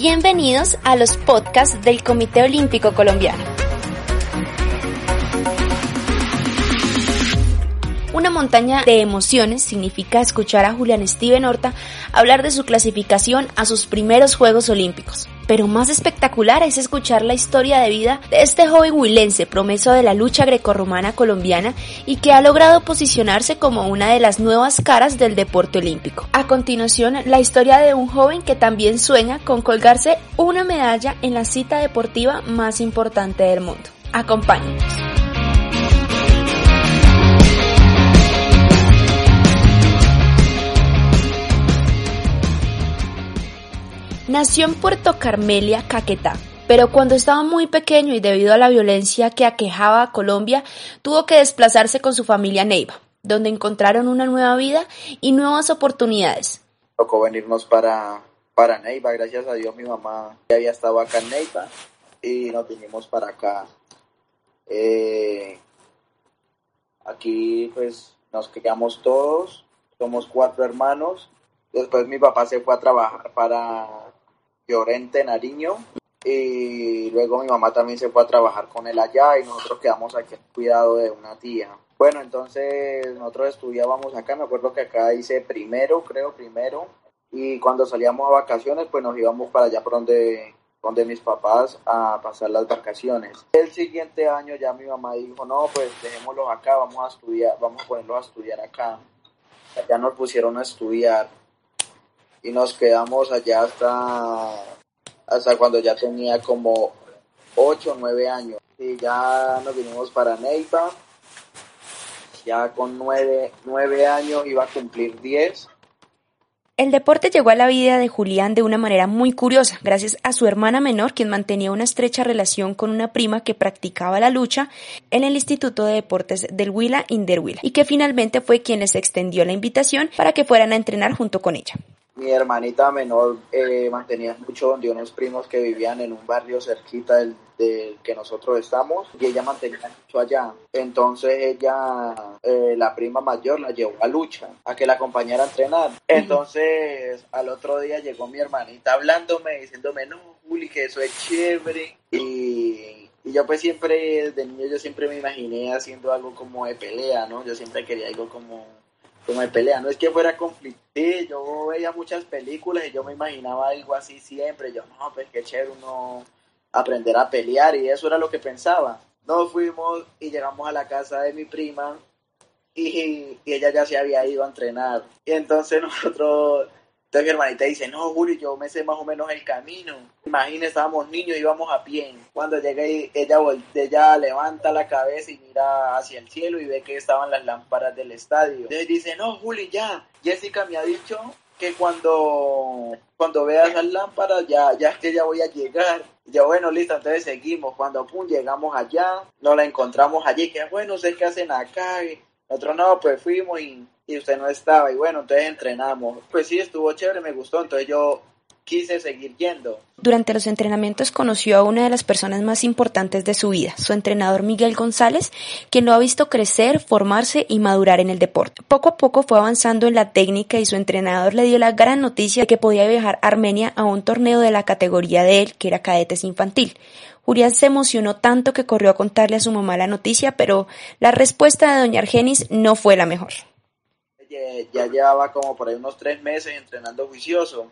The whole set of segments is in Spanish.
Bienvenidos a los podcasts del Comité Olímpico Colombiano. Una montaña de emociones significa escuchar a Julián Steven Horta hablar de su clasificación a sus primeros Juegos Olímpicos. Pero más espectacular es escuchar la historia de vida de este joven huilense, promeso de la lucha grecorromana colombiana y que ha logrado posicionarse como una de las nuevas caras del deporte olímpico. A continuación, la historia de un joven que también sueña con colgarse una medalla en la cita deportiva más importante del mundo. Acompáñenos. Nació en Puerto Carmelia, Caquetá, pero cuando estaba muy pequeño y debido a la violencia que aquejaba a Colombia, tuvo que desplazarse con su familia Neiva, donde encontraron una nueva vida y nuevas oportunidades. Tocó venirnos para, para Neiva, gracias a Dios mi mamá ya había estado acá en Neiva y nos vinimos para acá. Eh, aquí pues nos criamos todos, somos cuatro hermanos. Después mi papá se fue a trabajar para Llorente, Nariño. Y luego mi mamá también se fue a trabajar con él allá y nosotros quedamos aquí en cuidado de una tía. Bueno, entonces nosotros estudiábamos acá, me acuerdo que acá hice primero, creo, primero. Y cuando salíamos a vacaciones, pues nos íbamos para allá por donde, donde mis papás a pasar las vacaciones. El siguiente año ya mi mamá dijo, no, pues dejémoslos acá, vamos a estudiar, vamos a ponerlos a estudiar acá. Ya nos pusieron a estudiar y nos quedamos allá hasta, hasta cuando ya tenía como 8 o 9 años. Y ya nos vinimos para Neiva. Ya con 9, 9 años iba a cumplir 10. El deporte llegó a la vida de Julián de una manera muy curiosa, gracias a su hermana menor, quien mantenía una estrecha relación con una prima que practicaba la lucha en el Instituto de Deportes del Huila Inderhuila, y que finalmente fue quien les extendió la invitación para que fueran a entrenar junto con ella mi hermanita menor eh, mantenía mucho donde unos primos que vivían en un barrio cerquita del, que nosotros estamos y ella mantenía mucho allá. Entonces ella, eh, la prima mayor, la llevó a lucha, a que la acompañara a entrenar. Entonces al otro día llegó mi hermanita hablándome, diciéndome, no, Juli, que eso es chévere. Y, y yo pues siempre, de niño yo siempre me imaginé haciendo algo como de pelea, ¿no? Yo siempre quería algo como como de pelea. No es que fuera conflictivo, yo veía muchas películas y yo me imaginaba algo así siempre. Yo, no, pues qué chévere uno aprender a pelear y eso era lo que pensaba. Nos fuimos y llegamos a la casa de mi prima y, y ella ya se había ido a entrenar. Y entonces nosotros entonces mi hermanita dice, no, Julio, yo me sé más o menos el camino. Imagínese, estábamos niños, íbamos a pie. Cuando llega ella, ella levanta la cabeza y mira hacia el cielo y ve que estaban las lámparas del estadio. Entonces dice, no, Julio, ya. Jessica me ha dicho que cuando, cuando vea esas lámparas ya, ya es que ya voy a llegar. Y yo, bueno, listo, entonces seguimos. Cuando pum, llegamos allá, nos la encontramos allí, que bueno, sé qué hacen acá. Y nosotros no, pues fuimos y y usted no estaba y bueno, entonces entrenamos. Pues sí, estuvo chévere, me gustó, entonces yo quise seguir yendo. Durante los entrenamientos conoció a una de las personas más importantes de su vida, su entrenador Miguel González, quien lo ha visto crecer, formarse y madurar en el deporte. Poco a poco fue avanzando en la técnica y su entrenador le dio la gran noticia de que podía viajar a Armenia a un torneo de la categoría de él, que era cadetes infantil. Julián se emocionó tanto que corrió a contarle a su mamá la noticia, pero la respuesta de doña Argenis no fue la mejor ya llevaba como por ahí unos tres meses entrenando juicioso.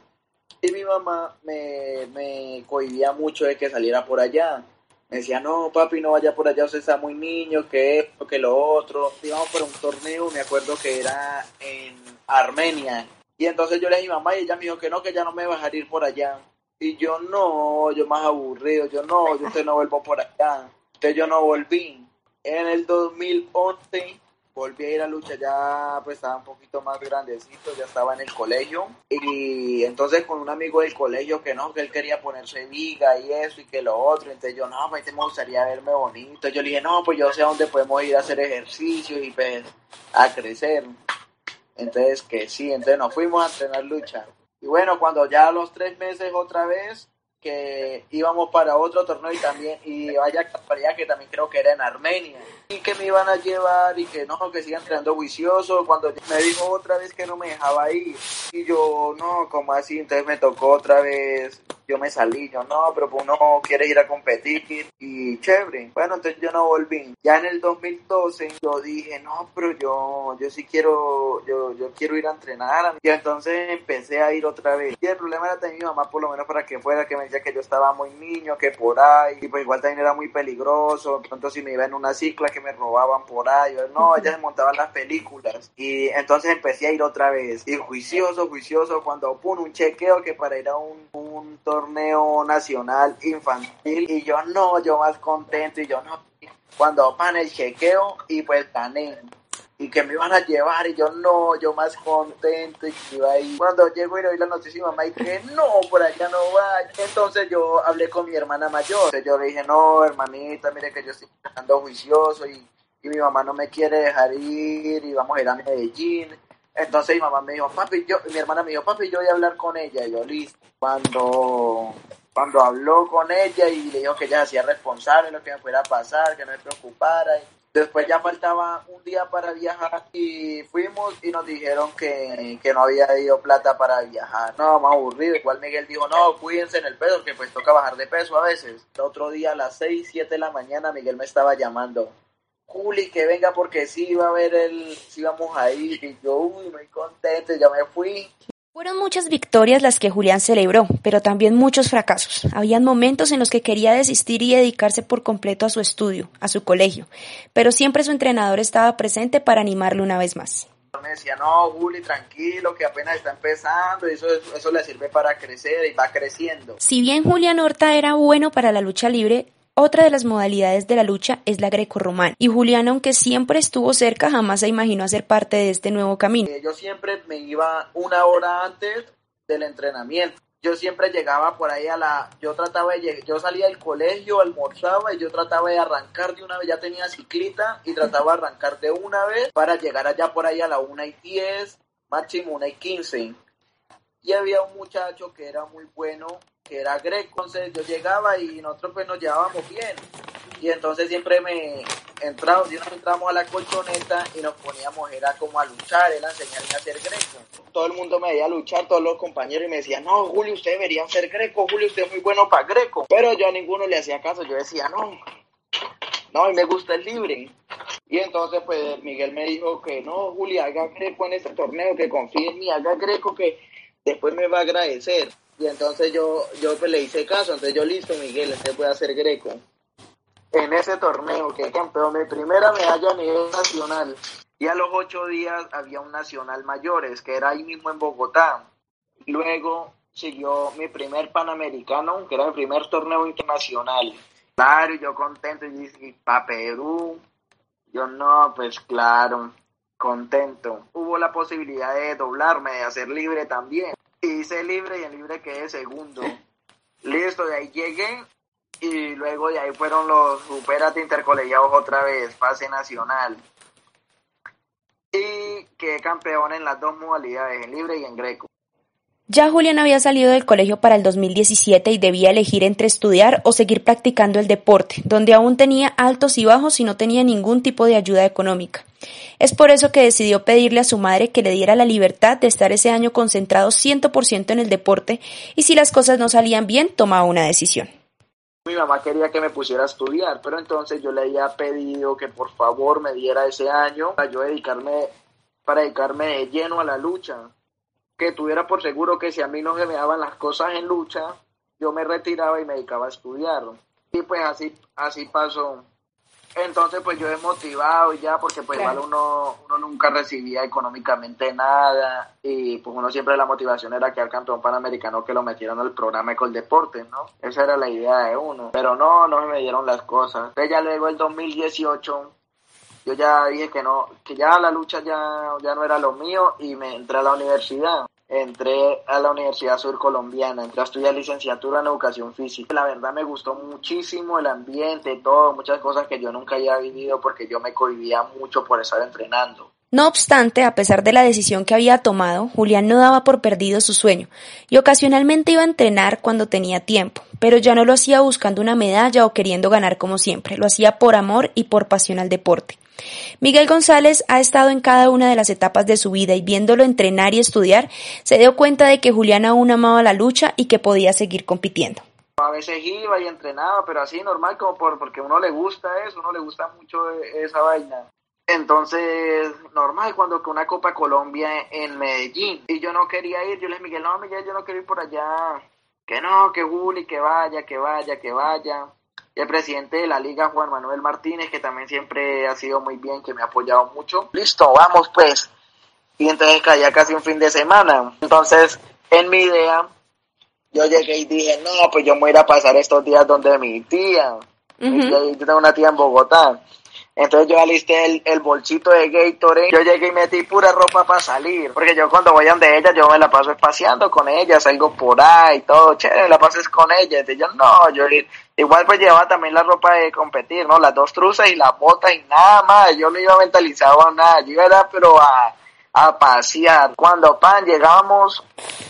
Y mi mamá me, me cohibía mucho de que saliera por allá. Me decía, no, papi, no vaya por allá, usted está muy niño, que esto, que lo otro. Íbamos por un torneo, me acuerdo que era en Armenia. Y entonces yo le dije mamá y ella me dijo que no, que ya no me iba a ir por allá. Y yo no, yo más aburrido, yo no, yo usted no vuelvo por allá. Entonces yo no volví. En el 2011 volví a ir a lucha, ya pues estaba un poquito más grandecito, ya estaba en el colegio. Y entonces con un amigo del colegio que no, que él quería ponerse viga y eso y que lo otro, entonces yo no, pues me gustaría verme bonito, yo le dije no, pues yo sé dónde podemos ir a hacer ejercicio y pues a crecer, entonces que sí, entonces nos fuimos a entrenar lucha. Y bueno, cuando ya a los tres meses otra vez que íbamos para otro torneo y también, y vaya casualidad que también creo que era en Armenia, y que me iban a llevar y que no, que sigan entrenando juicioso, cuando me dijo otra vez que no me dejaba ir, y yo, no, como así, entonces me tocó otra vez yo me salí, yo no, pero pues uno quiere ir a competir y chévere. Bueno, entonces yo no volví. Ya en el 2012 yo dije, no, pero yo, yo sí quiero, yo, yo quiero ir a entrenar. Y entonces empecé a ir otra vez. Y el problema era tener mi mamá, por lo menos para que fuera, que me decía que yo estaba muy niño, que por ahí, y pues igual también era muy peligroso. Pronto si me iba en una cicla que me robaban por ahí, yo, no, ella se montaban las películas. Y entonces empecé a ir otra vez. Y juicioso, juicioso, cuando pone un chequeo que para ir a un, un torneo nacional infantil. Y yo no, yo más contento, y yo no, cuando pan el chequeo y pues gané y que me iban a llevar y yo no, yo más contento y iba ahí. Cuando llego y le doy la noticia a mamá y que no, por allá no va. Entonces yo hablé con mi hermana mayor. Entonces yo le dije, no, hermanita, mire que yo estoy estando juicioso y, y mi mamá no me quiere dejar ir y vamos a ir a Medellín. Entonces mi mamá me dijo, papi, yo, mi hermana me dijo, papi, yo voy a hablar con ella. Y yo, listo. Cuando, cuando habló con ella y le dijo que ella hacía responsable lo que me fuera a pasar, que no me preocupara. Después ya faltaba un día para viajar y fuimos y nos dijeron que, que no había ido plata para viajar. No, más aburrido. Igual Miguel dijo, no, cuídense en el peso, que pues toca bajar de peso a veces. El otro día a las 6, 7 de la mañana Miguel me estaba llamando. Juli, que venga porque sí iba a ver el, sí vamos a ir. Y yo, uy, muy contento, ya me fui. Fueron muchas victorias las que Julián celebró, pero también muchos fracasos. Habían momentos en los que quería desistir y dedicarse por completo a su estudio, a su colegio, pero siempre su entrenador estaba presente para animarlo una vez más. Me decía, no, Juli, tranquilo, que apenas está empezando, y eso, eso le sirve para crecer y va creciendo. Si bien Julián Horta era bueno para la lucha libre, otra de las modalidades de la lucha es la grecorromana, y Julián, aunque siempre estuvo cerca, jamás se imaginó hacer parte de este nuevo camino. Yo siempre me iba una hora antes del entrenamiento. Yo siempre llegaba por ahí a la, yo trataba de, yo salía del colegio, almorzaba y yo trataba de arrancar de una vez, ya tenía ciclita y trataba de arrancar de una vez para llegar allá por ahí a la una y diez, máximo una y quince. Y había un muchacho que era muy bueno que era greco. Entonces yo llegaba y nosotros pues nos llevábamos bien. Y entonces siempre me entramos, nos entramos a la colchoneta y nos poníamos, era como a luchar, él a enseñarme a ser greco. Todo el mundo me veía luchar, todos los compañeros, y me decían, no, Julio, usted debería ser greco, Julio, usted es muy bueno para greco. Pero yo a ninguno le hacía caso, yo decía, no, no, y me gusta el libre. Y entonces, pues, Miguel me dijo que no, Julio, haga greco en este torneo, que confíe en mí, haga greco, que después me va a agradecer. Y entonces yo, yo pues, le hice caso, entonces yo listo, Miguel, usted puede hacer greco. En ese torneo que campeón, mi primera medalla a nivel nacional. Y a los ocho días había un nacional mayores, que era ahí mismo en Bogotá. Luego siguió mi primer panamericano, que era mi primer torneo internacional. Claro, yo contento, y dije, para Perú. Yo no, pues claro, contento. Hubo la posibilidad de doblarme, de hacer libre también hice libre y en libre quedé segundo. Listo, de ahí llegué y luego de ahí fueron los superate intercolegiados otra vez, fase nacional. Y quedé campeón en las dos modalidades, en libre y en greco. Ya Julián había salido del colegio para el 2017 y debía elegir entre estudiar o seguir practicando el deporte, donde aún tenía altos y bajos y no tenía ningún tipo de ayuda económica. Es por eso que decidió pedirle a su madre que le diera la libertad de estar ese año concentrado 100% en el deporte y si las cosas no salían bien, tomaba una decisión. Mi mamá quería que me pusiera a estudiar, pero entonces yo le había pedido que por favor me diera ese año para yo dedicarme, para dedicarme de lleno a la lucha que tuviera por seguro que si a mí no se me daban las cosas en lucha, yo me retiraba y me dedicaba a estudiar. Y pues así, así pasó. Entonces pues yo he motivado ya porque pues igual uno, uno nunca recibía económicamente nada y pues uno siempre la motivación era que al campeón panamericano que lo metieran al programa deporte ¿no? Esa era la idea de uno. Pero no, no me dieron las cosas. Entonces ya luego el 2018 yo ya dije que no, que ya la lucha ya, ya no era lo mío y me entré a la universidad. Entré a la Universidad Sur Colombiana, entré a estudiar licenciatura en educación física. La verdad me gustó muchísimo el ambiente, todo, muchas cosas que yo nunca había vivido porque yo me cohibía mucho por estar entrenando. No obstante, a pesar de la decisión que había tomado, Julián no daba por perdido su sueño y ocasionalmente iba a entrenar cuando tenía tiempo, pero ya no lo hacía buscando una medalla o queriendo ganar como siempre, lo hacía por amor y por pasión al deporte. Miguel González ha estado en cada una de las etapas de su vida y viéndolo entrenar y estudiar, se dio cuenta de que Julián aún amaba la lucha y que podía seguir compitiendo. A veces iba y entrenaba, pero así normal, como por, porque uno le gusta eso, uno le gusta mucho esa vaina. Entonces, normal, cuando que una Copa Colombia en Medellín, y yo no quería ir, yo le dije, Miguel, no, Miguel, yo no quiero ir por allá, que no, que Juli, que vaya, que vaya, que vaya. Y el presidente de la liga, Juan Manuel Martínez, que también siempre ha sido muy bien, que me ha apoyado mucho. Listo, vamos pues. Y entonces caía casi un fin de semana. Entonces, en mi idea, yo llegué y dije, no, pues yo me voy a ir a pasar estos días donde mi tía. Yo tengo una tía en Bogotá. Entonces yo alisté el, el bolsito de Gatorade. Yo llegué y metí pura ropa para salir. Porque yo cuando voy donde ella, yo me la paso espaciando con ella, salgo por ahí, todo chévere, la pases con ella. Entonces yo no, yo igual pues llevaba también la ropa de competir, ¿no? Las dos truzas y las botas y nada más. Yo no iba mentalizado a nada. Yo iba pero a a pasear. Cuando pan llegamos,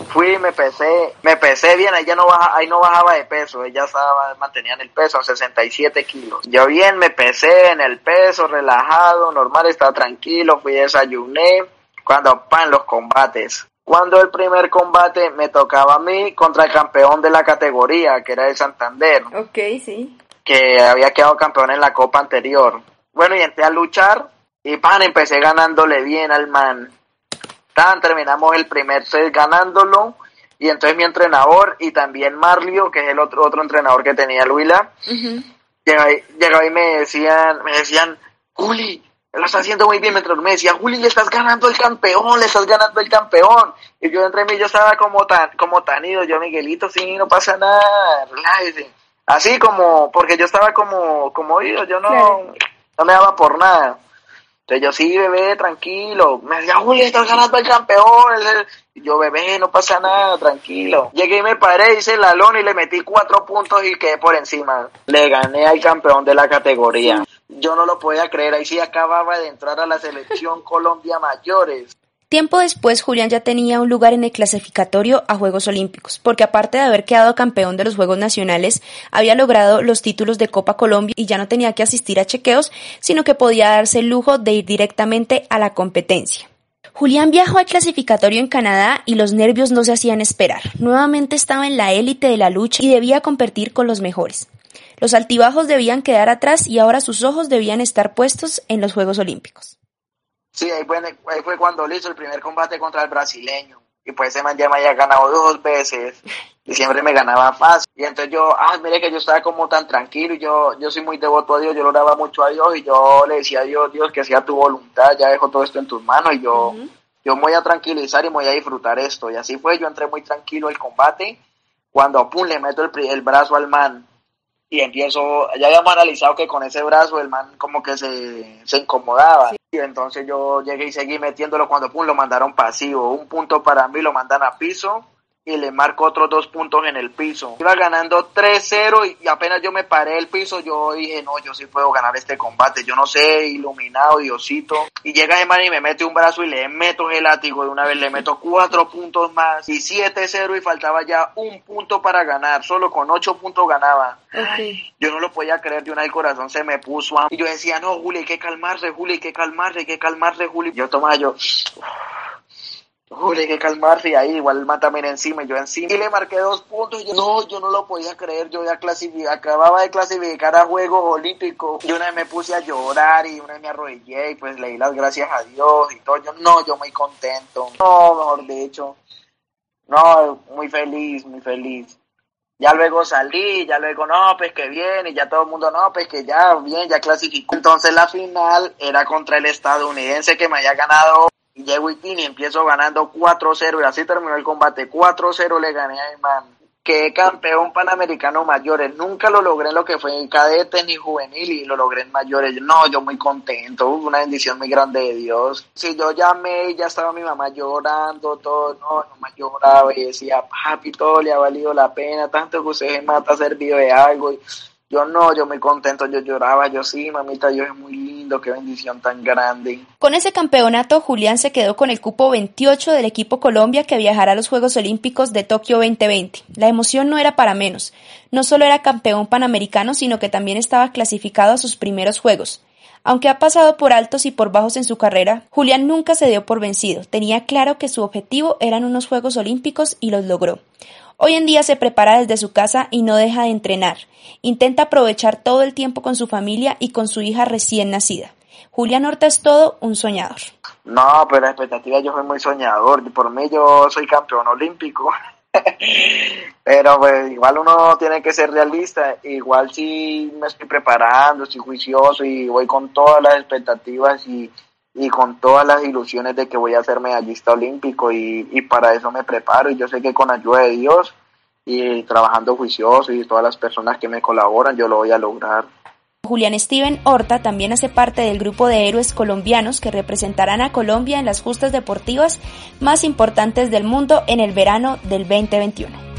fui, me pesé, me pesé bien, ella no baja, ahí no bajaba de peso, ella estaba, mantenía en el peso, 67 kilos. Yo bien me pesé en el peso, relajado, normal, estaba tranquilo, fui desayuné. Cuando pan los combates. Cuando el primer combate me tocaba a mí contra el campeón de la categoría, que era el Santander. Ok, sí. Que había quedado campeón en la copa anterior. Bueno, y entré a luchar y pan, empecé ganándole bien al man terminamos el primer set ganándolo y entonces mi entrenador y también Marlio, que es el otro otro entrenador que tenía el Huila, llegaba, y me decían, me decían, Juli, lo está haciendo muy bien, mientras me decía, Juli, le estás ganando el campeón, le estás ganando el campeón. Y yo entre mí, yo estaba como tan, como tan ido, yo Miguelito, sí, no pasa nada, Así como, porque yo estaba como, como ido, yo no, no me daba por nada. Entonces yo, sí, bebé, tranquilo. Me decía, Juli, estás ganando el campeón. Y yo, bebé, no pasa nada, tranquilo. Llegué y me paré, hice el alón y le metí cuatro puntos y quedé por encima. Le gané al campeón de la categoría. Yo no lo podía creer, ahí sí acababa de entrar a la selección Colombia Mayores. Tiempo después, Julián ya tenía un lugar en el clasificatorio a Juegos Olímpicos, porque aparte de haber quedado campeón de los Juegos Nacionales, había logrado los títulos de Copa Colombia y ya no tenía que asistir a chequeos, sino que podía darse el lujo de ir directamente a la competencia. Julián viajó al clasificatorio en Canadá y los nervios no se hacían esperar. Nuevamente estaba en la élite de la lucha y debía competir con los mejores. Los altibajos debían quedar atrás y ahora sus ojos debían estar puestos en los Juegos Olímpicos. Sí, ahí fue, ahí fue cuando le hizo el primer combate contra el brasileño. Y pues ese man ya me había ganado dos veces y siempre me ganaba fácil. Y entonces yo, ah, mire que yo estaba como tan tranquilo y yo, yo soy muy devoto a Dios, yo lo oraba mucho a Dios y yo le decía a Dios, Dios, que sea tu voluntad, ya dejo todo esto en tus manos y yo, yo me voy a tranquilizar y me voy a disfrutar esto. Y así fue, yo entré muy tranquilo el combate. Cuando, pum, le meto el, el brazo al man y empiezo, ya habíamos analizado que con ese brazo el man como que se, se incomodaba. Y entonces yo llegué y seguí metiéndolo cuando pum, lo mandaron pasivo. Un punto para mí lo mandan a piso y le marco otros dos puntos en el piso. Iba ganando 3-0 y apenas yo me paré el piso, yo dije, no, yo sí puedo ganar este combate. Yo no sé, iluminado, Diosito. Y llega ese man y me mete un brazo y le meto el látigo de una vez, le meto cuatro puntos más y 7-0 y faltaba ya un punto para ganar. Solo con ocho puntos ganaba. Yo no lo podía creer, de una vez el corazón se me puso. Y yo decía, no, Juli, hay que calmarse, Juli, hay que calmarse, hay que calmarse, Juli. Yo tomaba yo... Juli, hay que calmarse ahí igual el también encima yo encima. Y le marqué dos puntos y yo, no, yo no lo podía creer, yo ya clasific acababa de clasificar a Juegos Olímpicos. Y una vez me puse a llorar y una vez me arrodillé y pues le di las gracias a Dios y todo. Yo, no, yo muy contento. No, mejor dicho. No, muy feliz, muy feliz. Ya luego salí, ya luego, no, pues que bien, y ya todo el mundo, no, pues que ya, bien, ya clasificó. Entonces la final era contra el estadounidense que me haya ganado llego y empiezo ganando 4-0 y así terminó el combate. 4-0 le gané a man. Que campeón panamericano mayores. Nunca lo logré en lo que fue en cadete ni juvenil y lo logré en mayores. No, yo muy contento. Una bendición muy grande de Dios. Si yo llamé, ya estaba mi mamá llorando, todo. No, no me lloraba y decía, papi, todo le ha valido la pena. Tanto que usted se mata ha servido de algo. Yo no, yo muy contento. Yo lloraba, yo sí, mamita, yo es muy qué bendición tan grande. Con ese campeonato, Julián se quedó con el cupo 28 del equipo Colombia que viajará a los Juegos Olímpicos de Tokio 2020. La emoción no era para menos. No solo era campeón panamericano, sino que también estaba clasificado a sus primeros Juegos. Aunque ha pasado por altos y por bajos en su carrera, Julián nunca se dio por vencido. Tenía claro que su objetivo eran unos Juegos Olímpicos y los logró. Hoy en día se prepara desde su casa y no deja de entrenar. Intenta aprovechar todo el tiempo con su familia y con su hija recién nacida. Julián Horta es todo un soñador. No, pero la expectativa yo soy muy soñador. Por mí yo soy campeón olímpico. pero pues igual uno tiene que ser realista. Igual si me estoy preparando, estoy juicioso y voy con todas las expectativas y y con todas las ilusiones de que voy a ser medallista olímpico y, y para eso me preparo y yo sé que con ayuda de Dios y trabajando juicioso y todas las personas que me colaboran yo lo voy a lograr. Julián Steven Horta también hace parte del grupo de héroes colombianos que representarán a Colombia en las justas deportivas más importantes del mundo en el verano del 2021.